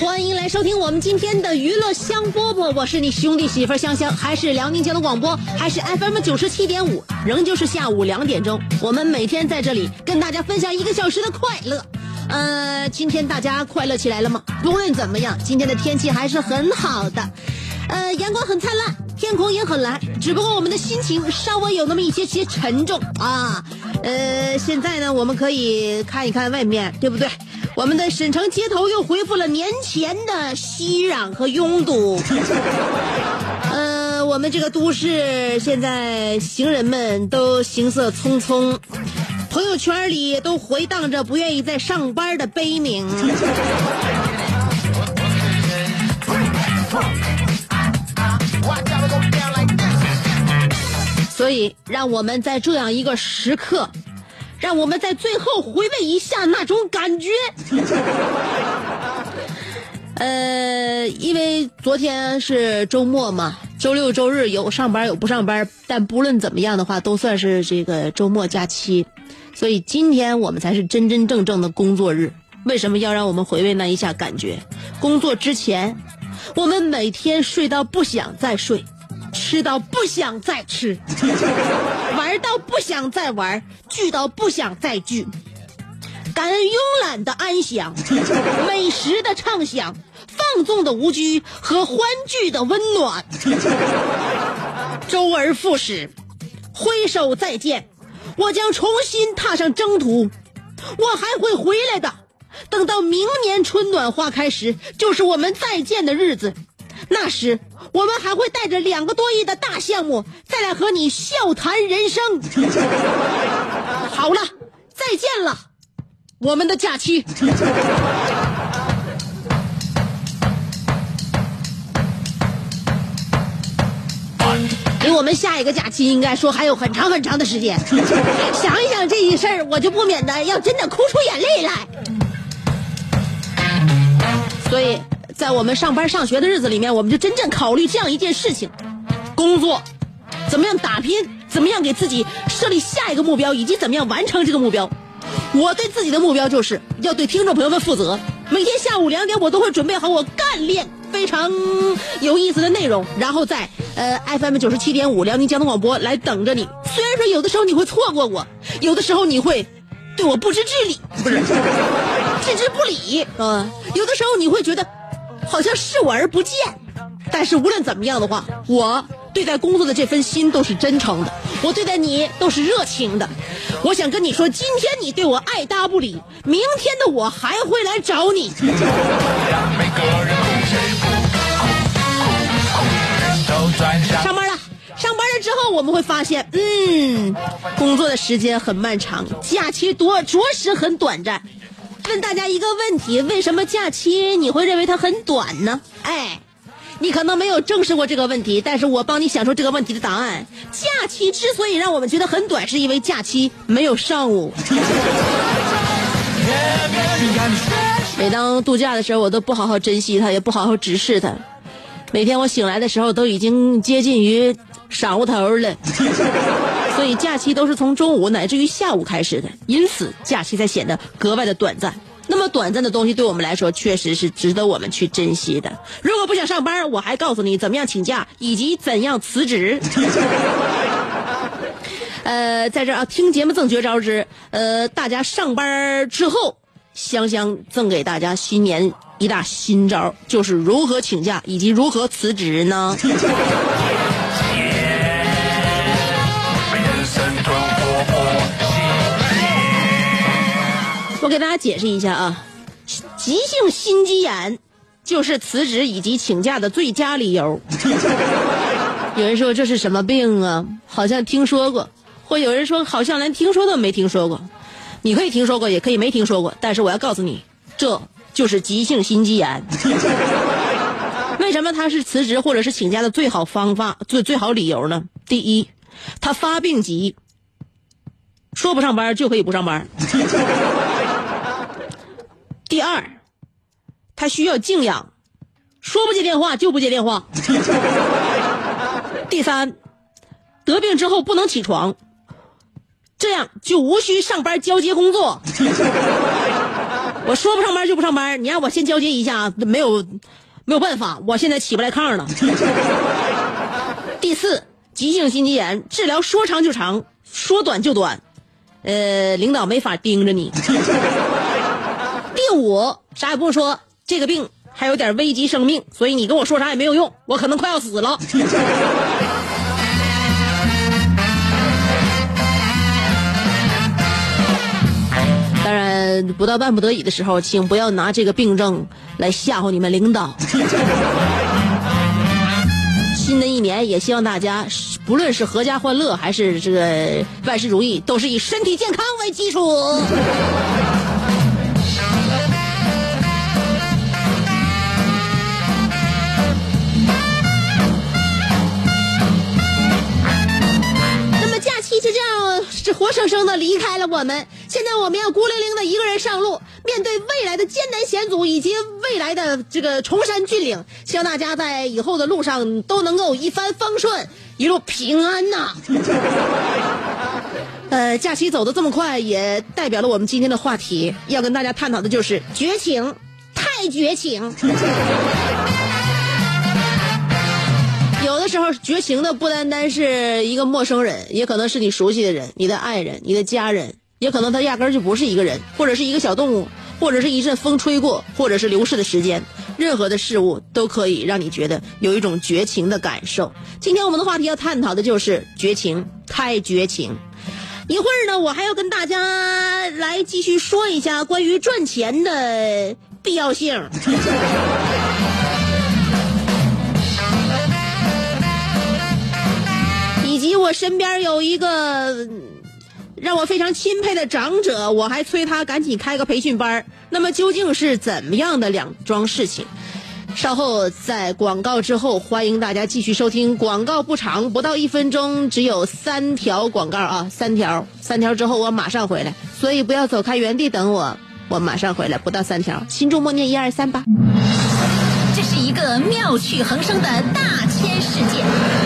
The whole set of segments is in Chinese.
欢迎来收听我们今天的娱乐香饽饽，我是你兄弟媳妇香香，还是辽宁交通广播，还是 FM 九十七点五，仍旧是下午两点钟，我们每天在这里跟大家分享一个小时的快乐。呃，今天大家快乐起来了吗？不论怎么样，今天的天气还是很好的，呃，阳光很灿烂，天空也很蓝，只不过我们的心情稍微有那么一些些沉重啊。呃，现在呢，我们可以看一看外面，对不对？我们的沈城街头又恢复了年前的熙攘和拥堵。呃，我们这个都市现在行人们都行色匆匆，朋友圈里都回荡着不愿意再上班的悲鸣。所以，让我们在这样一个时刻，让我们在最后回味一下那种感觉。呃，因为昨天是周末嘛，周六周日有上班有不上班，但不论怎么样的话，都算是这个周末假期，所以今天我们才是真真正正的工作日。为什么要让我们回味那一下感觉？工作之前，我们每天睡到不想再睡，吃到不想再吃，玩到不想再玩，聚到不想再聚。感恩慵懒的安详，美食的畅享，放纵的无拘和欢聚的温暖。周而复始，挥手再见，我将重新踏上征途，我还会回来的。等到明年春暖花开时，就是我们再见的日子。那时，我们还会带着两个多亿的大项目，再来和你笑谈人生。好了，再见了。我们的假期。离我们下一个假期应该说还有很长很长的时间。想一想这一事儿，我就不免的要真的哭出眼泪来。所以在我们上班上学的日子里面，我们就真正考虑这样一件事情：工作怎么样打拼，怎么样给自己设立下一个目标，以及怎么样完成这个目标。我对自己的目标就是要对听众朋友们负责。每天下午两点，我都会准备好我干练非常有意思的内容，然后在呃 FM 九十七点五辽宁交通广播来等着你。虽然说有的时候你会错过我，有的时候你会对我不知之理，不是 置之不理，嗯、有的时候你会觉得好像视我而不见。但是无论怎么样的话，我对待工作的这份心都是真诚的，我对待你都是热情的。我想跟你说，今天你对我爱搭不理，明天的我还会来找你。上班了，上班了之后我们会发现，嗯，工作的时间很漫长，假期多着实很短暂。问大家一个问题：为什么假期你会认为它很短呢？哎。你可能没有正视过这个问题，但是我帮你想出这个问题的答案。假期之所以让我们觉得很短，是因为假期没有上午。每当度假的时候，我都不好好珍惜它，也不好好直视它。每天我醒来的时候，都已经接近于晌午头了。所以假期都是从中午乃至于下午开始的，因此假期才显得格外的短暂。那么短暂的东西对我们来说，确实是值得我们去珍惜的。如果不想上班，我还告诉你怎么样请假以及怎样辞职。呃，在这啊，听节目赠绝招之，呃，大家上班之后，香香赠给大家新年一大新招，就是如何请假以及如何辞职呢？我给大家解释一下啊，急性心肌炎就是辞职以及请假的最佳理由。有人说这是什么病啊？好像听说过，或有人说好像连听说都没听说过。你可以听说过，也可以没听说过，但是我要告诉你，这就是急性心肌炎。为什么它是辞职或者是请假的最好方法、最最好理由呢？第一，他发病急，说不上班就可以不上班。第二，他需要静养，说不接电话就不接电话。第三，得病之后不能起床，这样就无需上班交接工作。我说不上班就不上班，你让我先交接一下，没有没有办法，我现在起不来炕了。第四，急性心肌炎治疗说长就长，说短就短，呃，领导没法盯着你。第五，啥也不说，这个病还有点危及生命，所以你跟我说啥也没有用，我可能快要死了。当然，不到万不得已的时候，请不要拿这个病症来吓唬你们领导。新的一年，也希望大家不论是阖家欢乐，还是这个万事如意，都是以身体健康为基础。一直这样是活生生的离开了我们。现在我们要孤零零的一个人上路，面对未来的艰难险阻以及未来的这个崇山峻岭。希望大家在以后的路上都能够一帆风顺，一路平安呐。呃，假期走的这么快，也代表了我们今天的话题，要跟大家探讨的就是绝情，太绝情。时候，绝情的不单单是一个陌生人，也可能是你熟悉的人、你的爱人、你的家人，也可能他压根儿就不是一个人，或者是一个小动物，或者是一阵风吹过，或者是流逝的时间。任何的事物都可以让你觉得有一种绝情的感受。今天我们的话题要探讨的就是绝情，太绝情。一会儿呢，我还要跟大家来继续说一下关于赚钱的必要性。及我身边有一个让我非常钦佩的长者，我还催他赶紧开个培训班。那么究竟是怎么样的两桩事情？稍后在广告之后，欢迎大家继续收听。广告不长，不到一分钟，只有三条广告啊，三条，三条之后我马上回来，所以不要走开，原地等我，我马上回来，不到三条，心中默念一二三吧。这是一个妙趣横生的大千世界。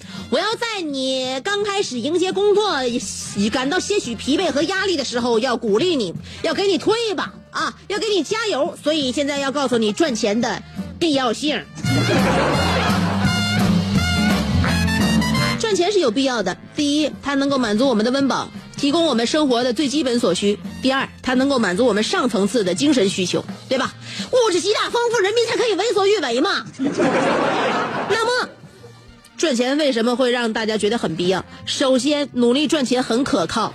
我要在你刚开始迎接工作，感到些许疲惫和压力的时候，要鼓励你，要给你推一把啊，要给你加油。所以现在要告诉你赚钱的必要性。赚钱是有必要的。第一，它能够满足我们的温饱，提供我们生活的最基本所需；第二，它能够满足我们上层次的精神需求，对吧？物质极大丰富，人民才可以为所欲为嘛。那么。赚钱为什么会让大家觉得很必要？首先，努力赚钱很可靠，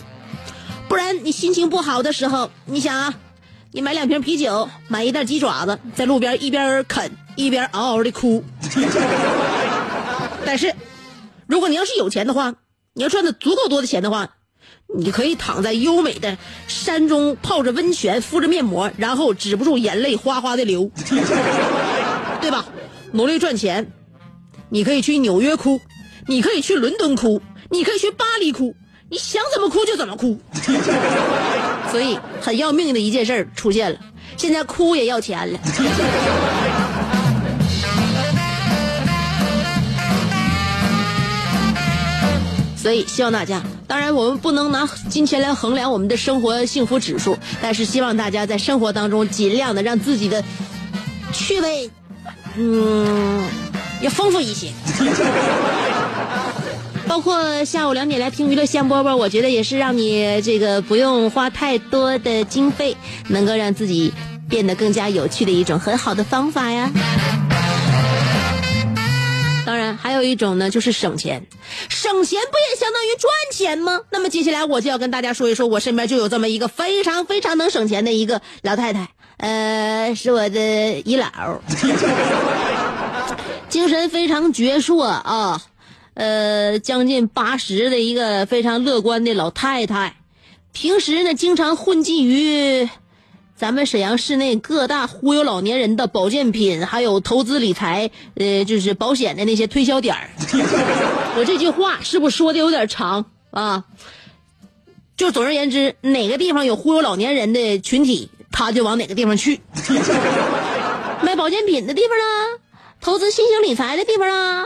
不然你心情不好的时候，你想啊，你买两瓶啤酒，买一袋鸡爪子，在路边一边啃一边嗷嗷的哭。但是，如果你要是有钱的话，你要赚的足够多的钱的话，你可以躺在优美的山中泡着温泉，敷着面膜，然后止不住眼泪哗哗的流，对吧？努力赚钱，你可以去纽约哭，你可以去伦敦哭，你可以去巴黎哭，你想怎么哭就怎么哭。所以很要命的一件事儿出现了，现在哭也要钱了。所以希望大家，当然我们不能拿金钱来衡量我们的生活幸福指数，但是希望大家在生活当中尽量的让自己的趣味，嗯，要丰富一些。包括下午两点来听娱乐香饽饽，我觉得也是让你这个不用花太多的经费，能够让自己变得更加有趣的一种很好的方法呀。当然，还有一种呢，就是省钱。省钱不也相当于赚钱吗？那么接下来我就要跟大家说一说，我身边就有这么一个非常非常能省钱的一个老太太，呃，是我的姨姥，精神非常矍铄啊，呃，将近八十的一个非常乐观的老太太，平时呢经常混迹于。咱们沈阳市内各大忽悠老年人的保健品，还有投资理财，呃，就是保险的那些推销点儿。我这句话是不是说的有点长啊？就总而言之，哪个地方有忽悠老年人的群体，他就往哪个地方去。卖保健品的地方呢？投资新型理财的地方啊？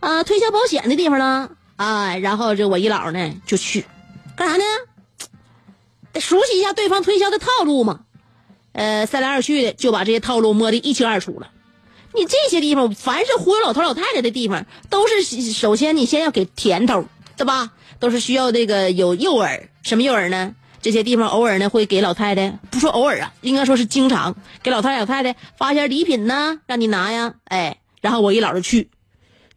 啊，推销保险的地方呢？啊，然后这我姨姥呢就去，干啥呢？得熟悉一下对方推销的套路嘛。呃，三来二去的就把这些套路摸得一清二楚了。你这些地方，凡是忽悠老头老太太的地方，都是首先你先要给甜头，对吧？都是需要这个有诱饵，什么诱饵呢？这些地方偶尔呢会给老太太，不说偶尔啊，应该说是经常给老太太老太太发些礼品呢，让你拿呀。哎，然后我一老就去，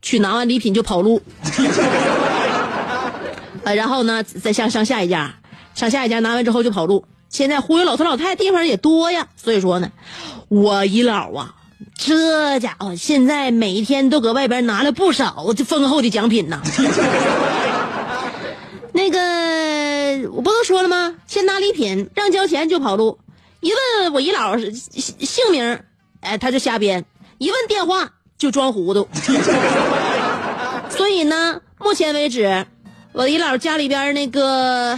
去拿完礼品就跑路。呃，然后呢再上上下一家，上下一家拿完之后就跑路。现在忽悠老头老太太地方也多呀，所以说呢，我姨姥啊，这家伙现在每一天都搁外边拿了不少这丰厚的奖品呐。那个我不都说先拿礼品，让交钱就跑路。一问我姨姥姓名，哎，他就瞎编；一问电话就装糊涂。所以呢，目前为止，我姨姥家里边那个。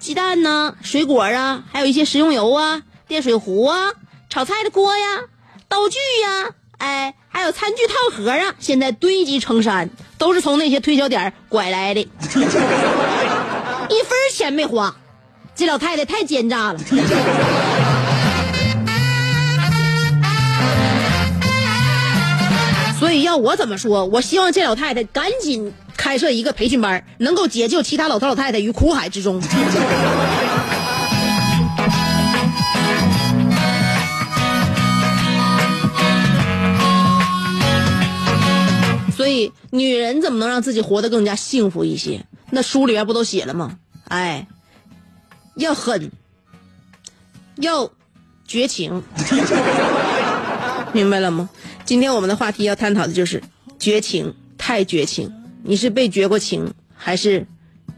鸡蛋呢？水果啊，还有一些食用油啊，电水壶啊，炒菜的锅呀，刀具呀，哎，还有餐具套盒啊，现在堆积成山，都是从那些推销点拐来的，一分钱没花，这老太太太奸诈了。所以要我怎么说？我希望这老太太赶紧。开设一个培训班，能够解救其他老头老太太于苦海之中。所以，女人怎么能让自己活得更加幸福一些？那书里边不都写了吗？哎，要狠，要绝情，明白了吗？今天我们的话题要探讨的就是绝情，太绝情。你是被绝过情，还是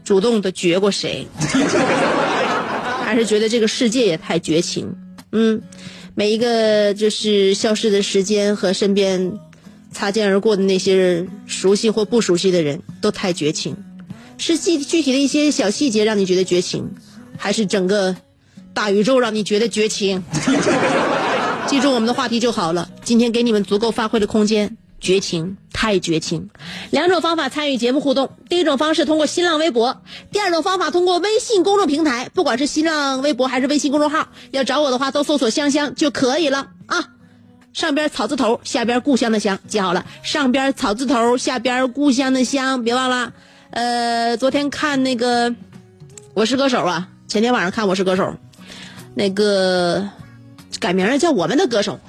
主动的绝过谁？还是觉得这个世界也太绝情？嗯，每一个就是消失的时间和身边擦肩而过的那些人熟悉或不熟悉的人都太绝情。是具具体的一些小细节让你觉得绝情，还是整个大宇宙让你觉得绝情？记住我们的话题就好了。今天给你们足够发挥的空间。绝情，太绝情！两种方法参与节目互动：第一种方式通过新浪微博，第二种方法通过微信公众平台。不管是新浪微博还是微信公众号，要找我的话都搜索“香香”就可以了啊。上边草字头，下边故乡的乡，记好了。上边草字头，下边故乡的乡，别忘了。呃，昨天看那个《我是歌手》啊，前天晚上看《我是歌手》，那个改名了叫《我们的歌手》。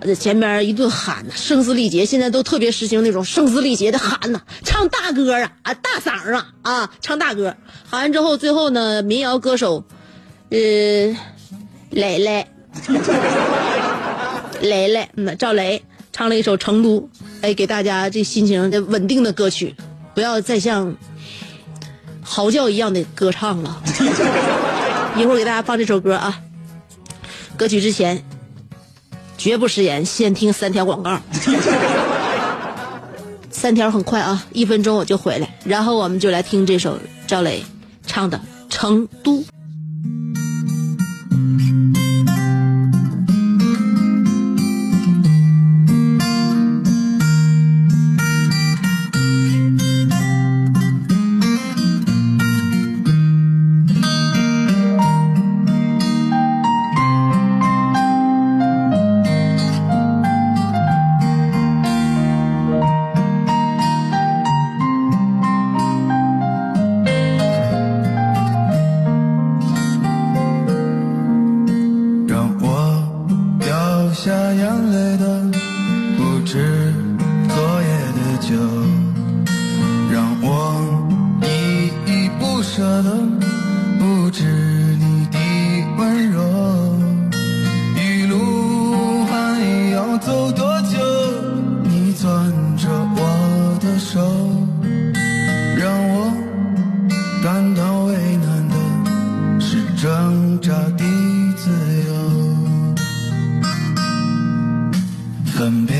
在前面一顿喊呐，声嘶力竭。现在都特别实行那种声嘶力竭的喊呐，唱大歌啊啊，大嗓啊啊，唱大歌。喊完之后，最后呢，民谣歌手，呃，蕾蕾，蕾蕾，嗯，赵雷唱了一首《成都》，哎，给大家这心情稳定的歌曲，不要再像嚎叫一样的歌唱了。一会儿给大家放这首歌啊。歌曲之前，绝不食言，先听三条广告。三条很快啊，一分钟我就回来，然后我们就来听这首赵雷唱的《成都》。分别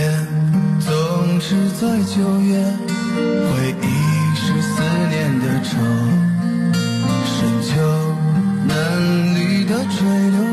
总是在九月，回忆是思念的愁，深秋嫩绿的垂柳，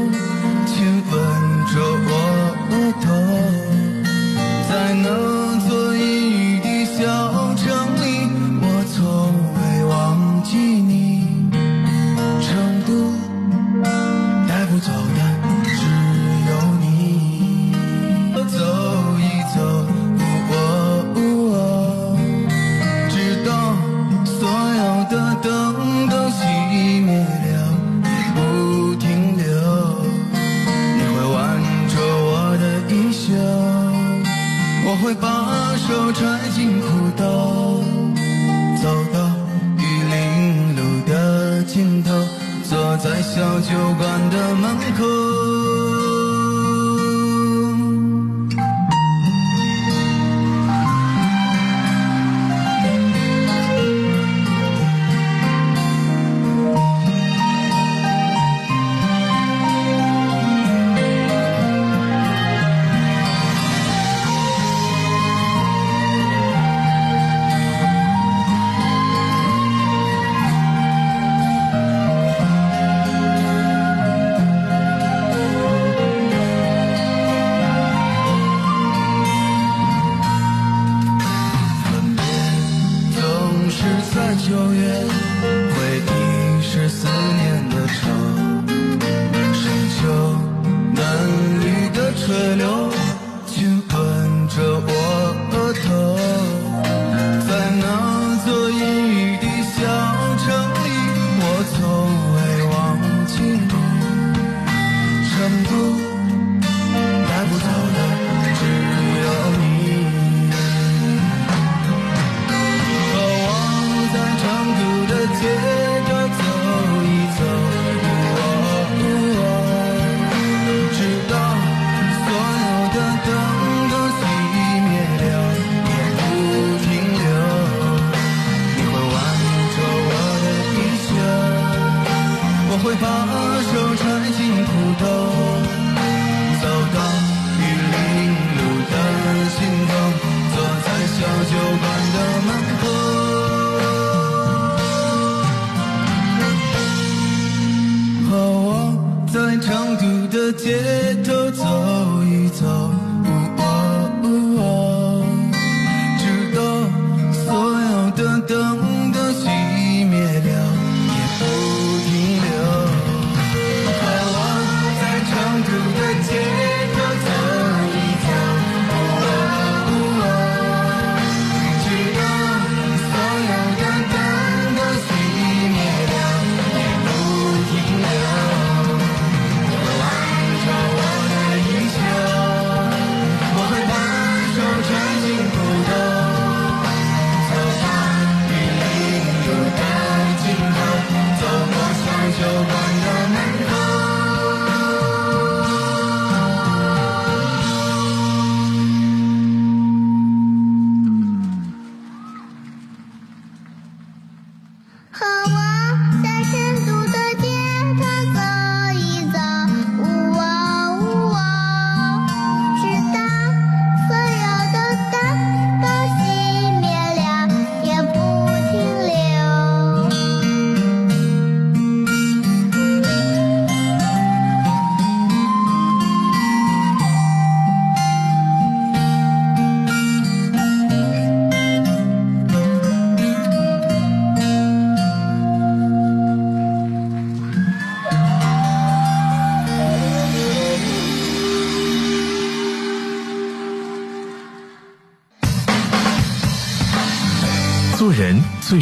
街头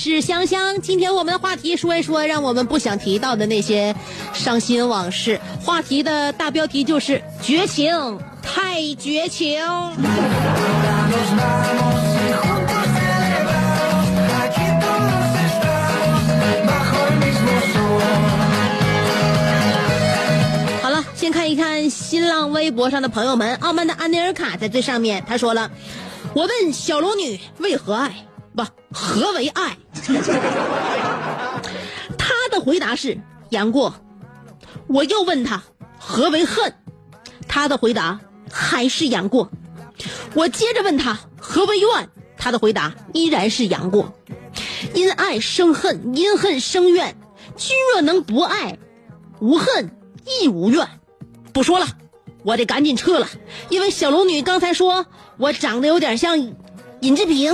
是香香，今天我们的话题说一说让我们不想提到的那些伤心往事。话题的大标题就是绝情，太绝情。好了，先看一看新浪微博上的朋友们，傲慢的安妮尔卡在最上面，他说了：“我问小龙女为何爱。”不，何为爱？他的回答是杨过。我又问他何为恨？他的回答还是杨过。我接着问他何为怨？他的回答依然是杨过。因爱生恨，因恨生怨。君若能不爱，无恨亦无怨。不说了，我得赶紧撤了，因为小龙女刚才说我长得有点像。尹志平。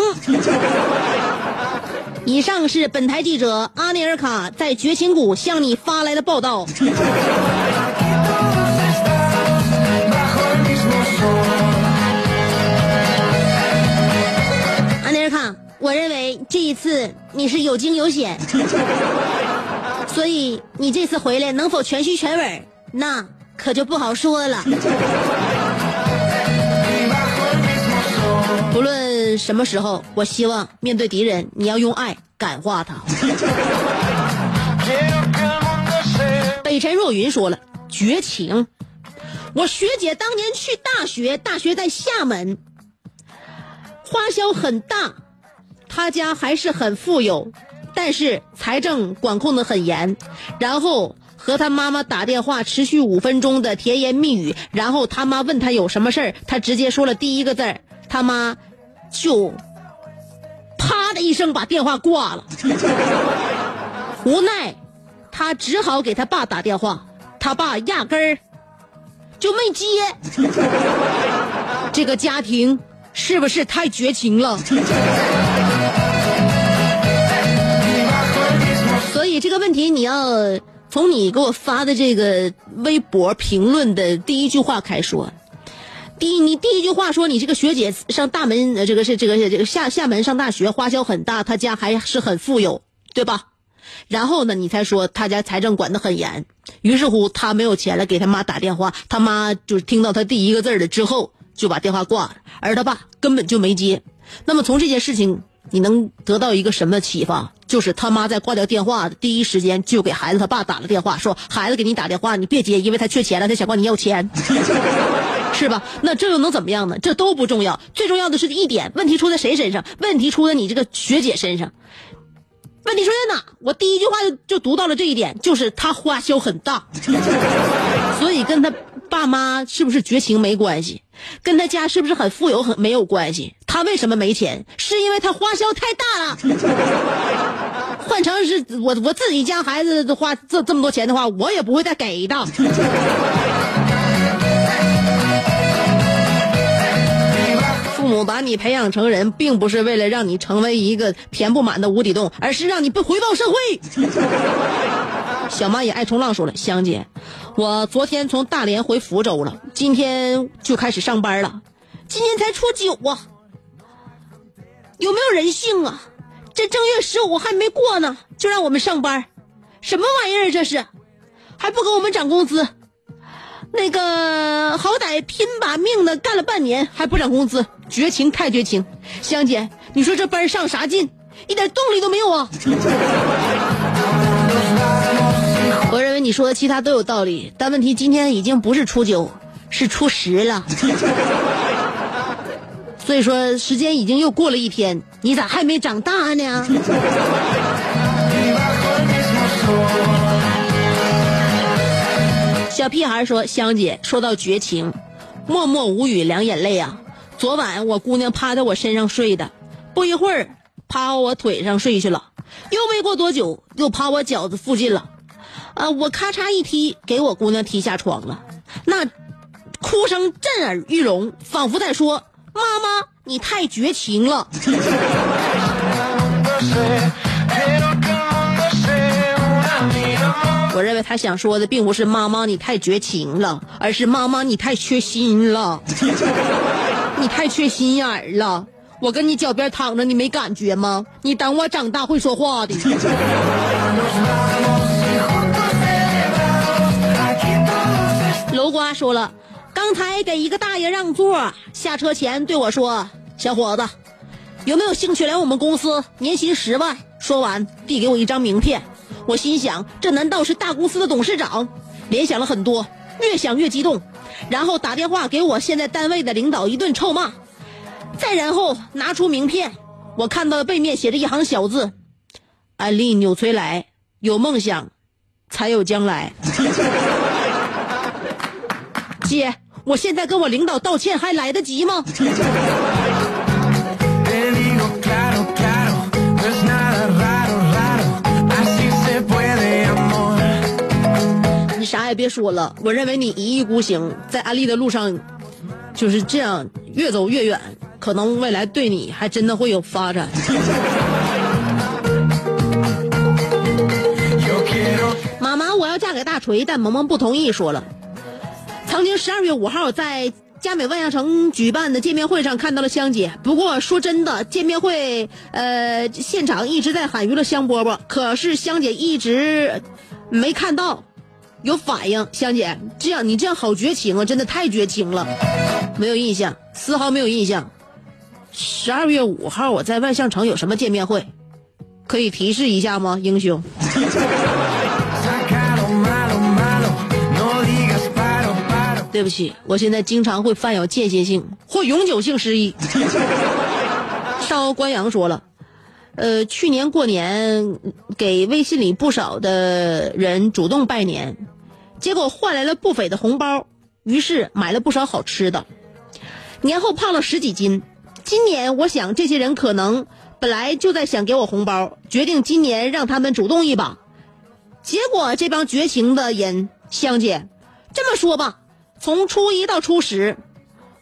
以上是本台记者阿尼尔卡在绝情谷向你发来的报道。阿尼尔卡，我认为这一次你是有惊有险，所以你这次回来能否全虚全稳，那可就不好说了。什么时候？我希望面对敌人，你要用爱感化他。北辰若云说了绝情。我学姐当年去大学，大学在厦门，花销很大，她家还是很富有，但是财政管控的很严。然后和他妈妈打电话，持续五分钟的甜言蜜语，然后他妈问他有什么事儿，他直接说了第一个字儿，他妈。就，啪的一声把电话挂了。无奈，他只好给他爸打电话，他爸压根儿就没接。这个家庭是不是太绝情了？所以这个问题你要从你给我发的这个微博评论的第一句话开始说。第一，你第一句话说你这个学姐上大门，这个是这个是这个厦厦门上大学，花销很大，她家还是很富有，对吧？然后呢，你才说他家财政管得很严，于是乎他没有钱了，给他妈打电话，他妈就是听到他第一个字了之后就把电话挂了，而他爸根本就没接。那么从这件事情，你能得到一个什么启发？就是他妈在挂掉电话的第一时间就给孩子他爸打了电话，说孩子给你打电话，你别接，因为他缺钱了，他想管你要钱。是吧？那这又能怎么样呢？这都不重要，最重要的是一点：问题出在谁身上？问题出在你这个学姐身上。问题出在哪？我第一句话就就读到了这一点，就是她花销很大，所以跟她爸妈是不是绝情没关系，跟她家是不是很富有很没有关系。她为什么没钱？是因为她花销太大了。换成是我我自己家孩子花这这么多钱的话，我也不会再给的。母把你培养成人，并不是为了让你成为一个填不满的无底洞，而是让你不回报社会。小蚂蚁爱冲浪说了：“香姐，我昨天从大连回福州了，今天就开始上班了。今天才初九啊，有没有人性啊？这正月十五还没过呢，就让我们上班，什么玩意儿这是？还不给我们涨工资？那个好歹拼把命的干了半年还不涨工资，绝情太绝情！香姐，你说这班上啥劲？一点动力都没有啊！我认为你说的其他都有道理，但问题今天已经不是初九，是初十了。所以说时间已经又过了一天，你咋还没长大呢？小屁孩说：“香姐，说到绝情，默默无语，两眼泪啊！昨晚我姑娘趴在我身上睡的，不一会儿趴我腿上睡去了，又没过多久又趴我脚子附近了，啊！我咔嚓一踢，给我姑娘踢下床了，那哭声震耳欲聋，仿佛在说：妈妈，你太绝情了。”我认为他想说的并不是“妈妈你太绝情了”，而是“妈妈你太缺心了”，你太缺心眼儿了。我跟你脚边躺着，你没感觉吗？你等我长大会说话的。楼瓜说了，刚才给一个大爷让座，下车前对我说：“小伙子，有没有兴趣来我们公司？年薪十万。”说完，递给我一张名片。我心想，这难道是大公司的董事长？联想了很多，越想越激动，然后打电话给我现在单位的领导一顿臭骂，再然后拿出名片，我看到背面写着一行小字：“安利纽崔莱，有梦想，才有将来。” 姐，我现在跟我领导道歉还来得及吗？啥也别说了，我认为你一意孤行，在安利的路上就是这样越走越远，可能未来对你还真的会有发展。妈妈，我要嫁给大锤，但萌萌不同意，说了。曾经十二月五号在佳美万象城举办的见面会上看到了香姐，不过说真的，见面会呃现场一直在喊娱乐香饽饽，可是香姐一直没看到有反应。香姐，这样你这样好绝情啊，真的太绝情了，没有印象，丝毫没有印象。十二月五号我在万象城有什么见面会？可以提示一下吗，英雄？对不起，我现在经常会犯有间歇性或永久性失忆。少关阳说了，呃，去年过年给微信里不少的人主动拜年，结果换来了不菲的红包，于是买了不少好吃的。年后胖了十几斤，今年我想这些人可能本来就在想给我红包，决定今年让他们主动一把。结果这帮绝情的人，香姐，这么说吧。从初一到初十，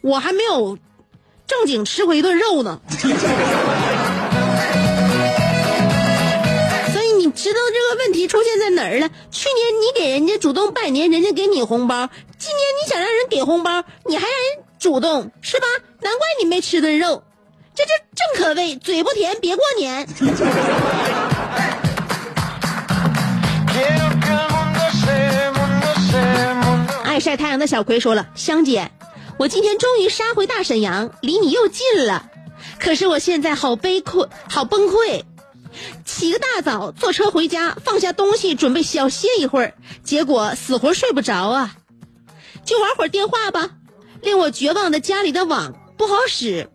我还没有正经吃过一顿肉呢。题出现在哪儿了？去年你给人家主动拜年，人家给你红包；今年你想让人给红包，你还让人主动，是吧？难怪你没吃顿肉，这这正可谓嘴不甜别过年。爱晒太阳的小葵说了：“香姐，我今天终于杀回大沈阳，离你又近了。可是我现在好悲困，好崩溃。起个大早，坐车回家，放下东西，准备小歇一会儿，结果死活睡不着啊！就玩会儿电话吧。令我绝望的家里的网不好使，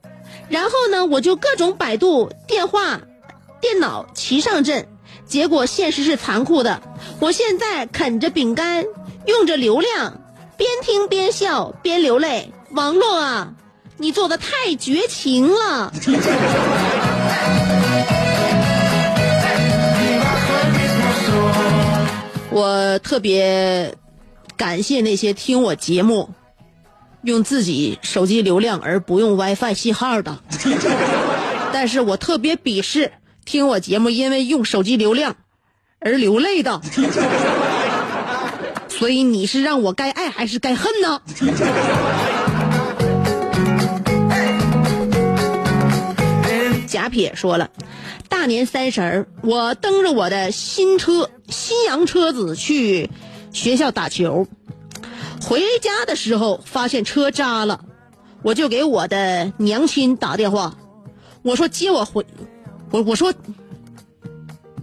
然后呢，我就各种百度电话、电脑齐上阵，结果现实是残酷的。我现在啃着饼干，用着流量。”边听边笑边流泪，网络啊，你做的太绝情了。我特别感谢那些听我节目用自己手机流量而不用 WiFi 信号的，但是我特别鄙视听我节目因为用手机流量而流泪的。所以你是让我该爱还是该恨呢？贾撇说了，大年三十儿，我蹬着我的新车新洋车子去学校打球，回家的时候发现车扎了，我就给我的娘亲打电话，我说接我回，我我说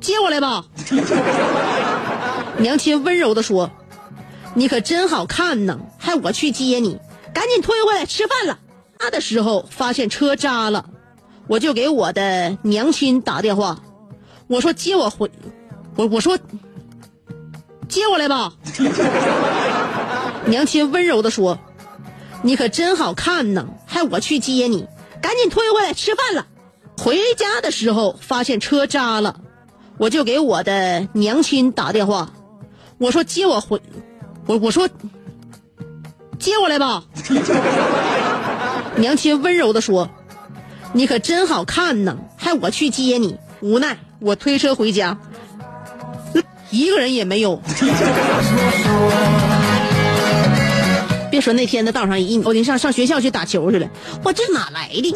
接我来吧。娘亲温柔的说：“你可真好看呢，还我去接你，赶紧推回来吃饭了。”他的时候发现车扎了，我就给我的娘亲打电话，我说接我回，我我说接我来吧。娘亲温柔的说：“你可真好看呢，还我去接你，赶紧推回来吃饭了。”回家的时候发现车扎了，我就给我的娘亲打电话，我说接我回，我我说接我来吧。娘亲温柔的说：“你可真好看呢，还我去接你。”无奈我推车回家，一个人也没有。别说那天的道上一，我上上学校去打球去了，我这哪来的？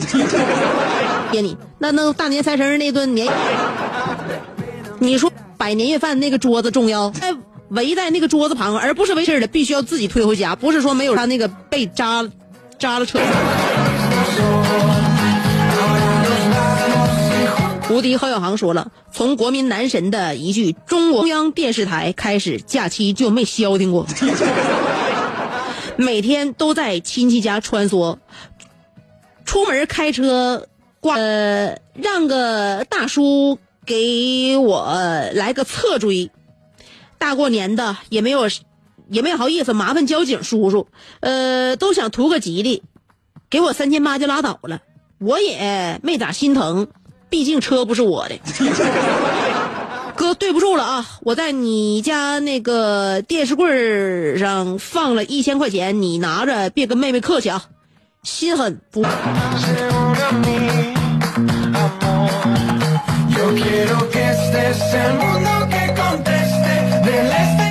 接你那那大年三十那顿年夜，你说摆年夜饭那个桌子重要？哎，围在那个桌子旁，而不是围事的，必须要自己推回家，不是说没有他那个被扎。扎了车。无敌郝小航说了，从国民男神的一句“中国中央电视台”开始，假期就没消停过，每天都在亲戚家穿梭，出门开车挂呃，让个大叔给我来个侧追，大过年的也没有。也没好意思麻烦交警叔叔，呃，都想图个吉利，给我三千八就拉倒了，我也没咋心疼，毕竟车不是我的。哥，对不住了啊，我在你家那个电视柜上放了一千块钱，你拿着，别跟妹妹客气啊，心狠不。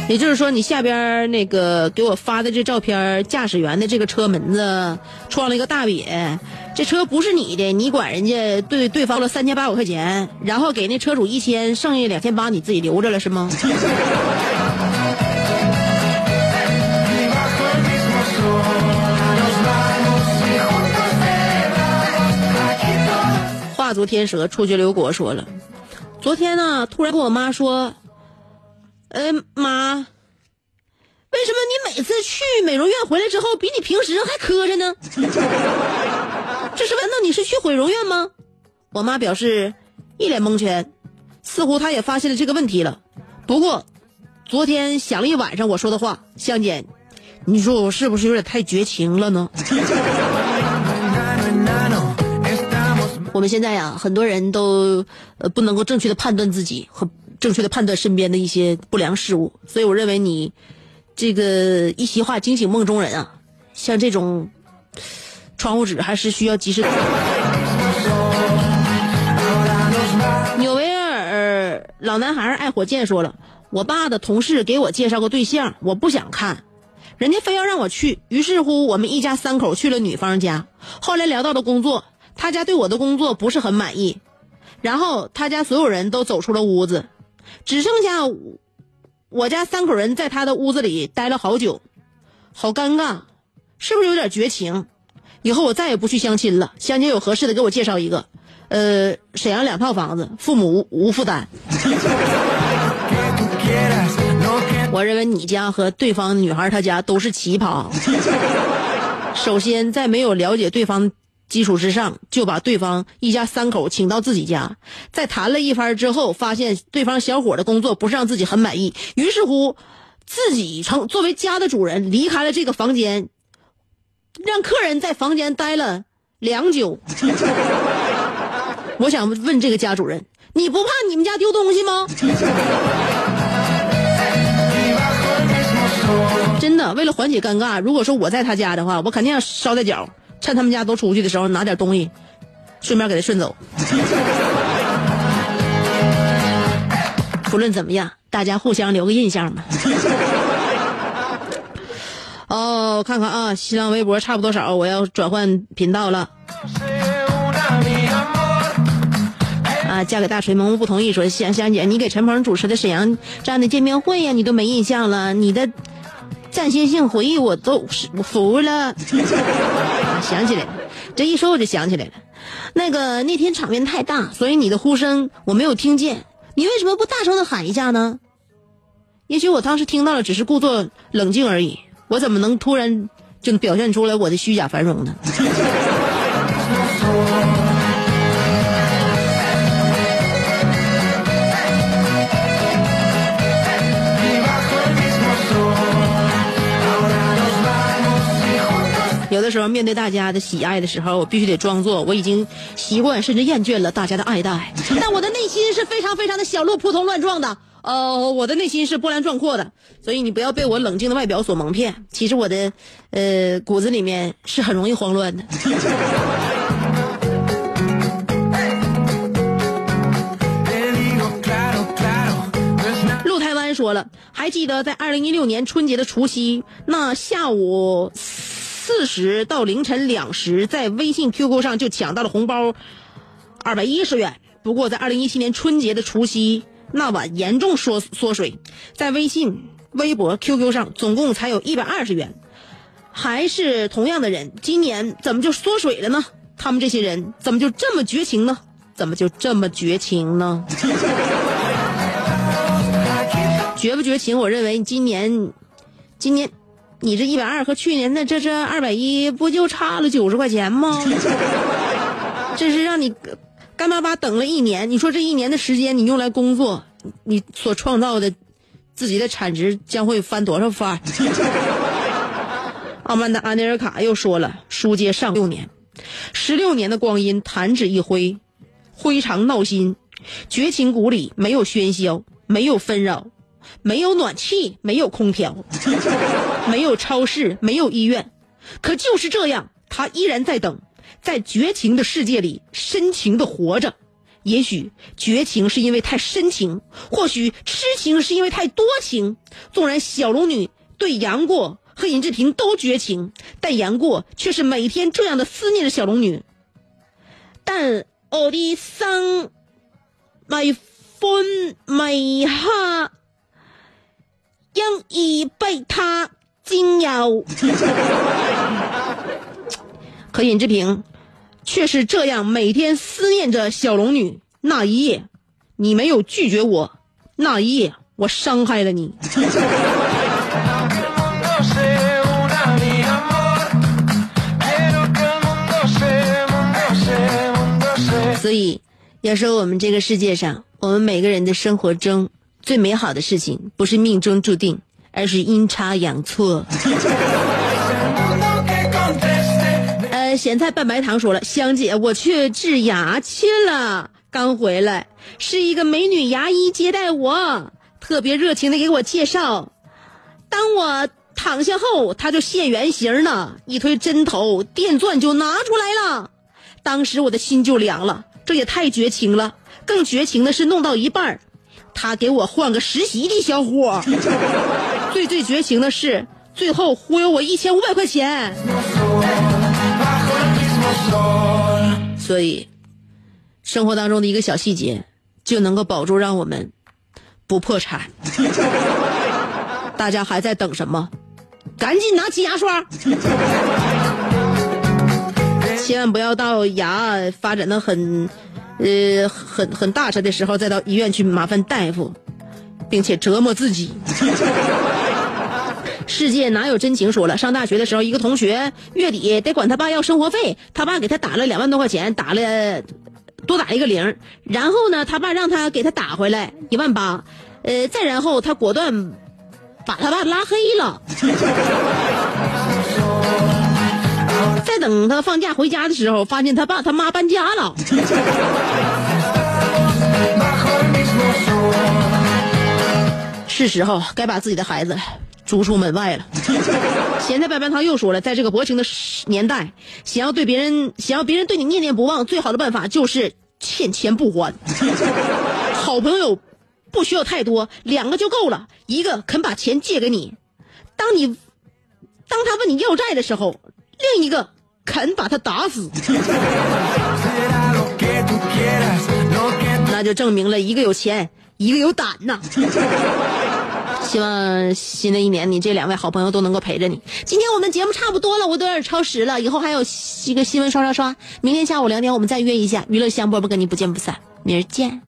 也就是说，你下边那个给我发的这照片，驾驶员的这个车门子撞了一个大瘪，这车不是你的，你管人家对对方了三千八百块钱，然后给那车主一千，剩下两千八你自己留着了是吗？话足天蛇出去留国说了，昨天呢，突然跟我妈说。呃，妈，为什么你每次去美容院回来之后，比你平时还磕碜呢？这是难道你是去毁容院吗？我妈表示一脸蒙圈，似乎她也发现了这个问题了。不过，昨天想了一晚上我说的话，香姐，你说我是不是有点太绝情了呢？我们现在呀，很多人都呃不能够正确的判断自己和。正确的判断身边的一些不良事物，所以我认为你这个一席话惊醒梦中人啊，像这种窗户纸还是需要及时。纽维尔老男孩爱火箭说了，我爸的同事给我介绍个对象，我不想看，人家非要让我去，于是乎我们一家三口去了女方家。后来聊到了工作，他家对我的工作不是很满意，然后他家所有人都走出了屋子。只剩下我家三口人在他的屋子里待了好久，好尴尬，是不是有点绝情？以后我再也不去相亲了。相亲有合适的，给我介绍一个。呃，沈阳两套房子，父母无无负担。我认为你家和对方女孩她家都是奇葩。首先，在没有了解对方。基础之上，就把对方一家三口请到自己家，在谈了一番之后，发现对方小伙的工作不是让自己很满意，于是乎，自己成作为家的主人离开了这个房间，让客人在房间待了良久。我想问这个家主人，你不怕你们家丢东西吗？真的，为了缓解尴尬，如果说我在他家的话，我肯定要捎带脚。趁他们家都出去的时候，拿点东西，顺便给他顺走。不论怎么样，大家互相留个印象嘛。我，看看啊，新浪微博差不多少，我要转换频道了。啊，嫁给大锤，萌萌不同意，说香香姐，你给陈鹏主持的沈阳站的见面会呀，你都没印象了，你的暂先性回忆我都服了。想起来了，这一说我就想起来了，那个那天场面太大，所以你的呼声我没有听见，你为什么不大声的喊一下呢？也许我当时听到了，只是故作冷静而已，我怎么能突然就表现出来我的虚假繁荣呢？有的时候面对大家的喜爱的时候，我必须得装作我已经习惯甚至厌倦了大家的爱戴，但我的内心是非常非常的小鹿扑通乱撞的。呃，我的内心是波澜壮阔的，所以你不要被我冷静的外表所蒙骗。其实我的呃骨子里面是很容易慌乱的。陆台湾说了，还记得在二零一六年春节的除夕那下午四时到凌晨两时，在微信、QQ 上就抢到了红包二百一十元。不过在二零一七年春节的除夕那晚严重缩缩水，在微信、微博、QQ 上总共才有一百二十元。还是同样的人，今年怎么就缩水了呢？他们这些人怎么就这么绝情呢？怎么就这么绝情呢？绝不绝情？我认为今年，今年，你这一百二和去年的这这二百一，不就差了九十块钱吗？这是让你干巴巴等了一年。你说这一年的时间你用来工作，你所创造的自己的产值将会翻多少番？傲慢的安内尔卡又说了：“书接上六年，十六年的光阴弹指一挥，挥肠闹心，绝情谷里没有喧嚣，没有纷扰。”没有暖气，没有空调，没有超市，没有医院，可就是这样，他依然在等，在绝情的世界里深情的活着。也许绝情是因为太深情，或许痴情是因为太多情。纵然小龙女对杨过和尹志平都绝情，但杨过却是每天这样的思念着小龙女。但我的心未分未下。因已被他惊扰，可尹志平却是这样每天思念着小龙女。那一夜，你没有拒绝我；那一夜，我伤害了你。所以，要说我们这个世界上，我们每个人的生活中。最美好的事情不是命中注定，而是阴差阳错。咸菜拌白糖说了，香姐，我去治牙去了，刚回来，是一个美女牙医接待我，特别热情的给我介绍。当我躺下后，他就现原形了，一推针头，电钻就拿出来了。当时我的心就凉了，这也太绝情了。更绝情的是，弄到一半。他给我换个实习的小伙，最最绝情的是，最后忽悠我一千五百块钱。所以，生活当中的一个小细节，就能够保住让我们不破产。大家还在等什么？赶紧拿起牙刷，千万不要到牙发展的很。呃，很很大车的时候，再到医院去麻烦大夫，并且折磨自己。世界哪有真情？说了，上大学的时候，一个同学月底得管他爸要生活费，他爸给他打了两万多块钱，打了多打一个零，然后呢，他爸让他给他打回来一万八，呃，再然后他果断把他爸拉黑了。再等他放假回家的时候，发现他爸他妈搬家了。是时候该把自己的孩子逐出门外了。咸菜白白汤又说了，在这个薄情的年代，想要对别人想要别人对你念念不忘，最好的办法就是欠钱不还。好朋友不需要太多，两个就够了。一个肯把钱借给你，当你当他问你要债的时候。另一个肯把他打死。那就证明了一个有钱，一个有胆呐。希望新的一年你这两位好朋友都能够陪着你。今天我们节目差不多了，我都有点超时了，以后还有一个新闻刷刷刷。明天下午两点我们再约一下，娱乐香饽饽跟你不见不散，明儿见。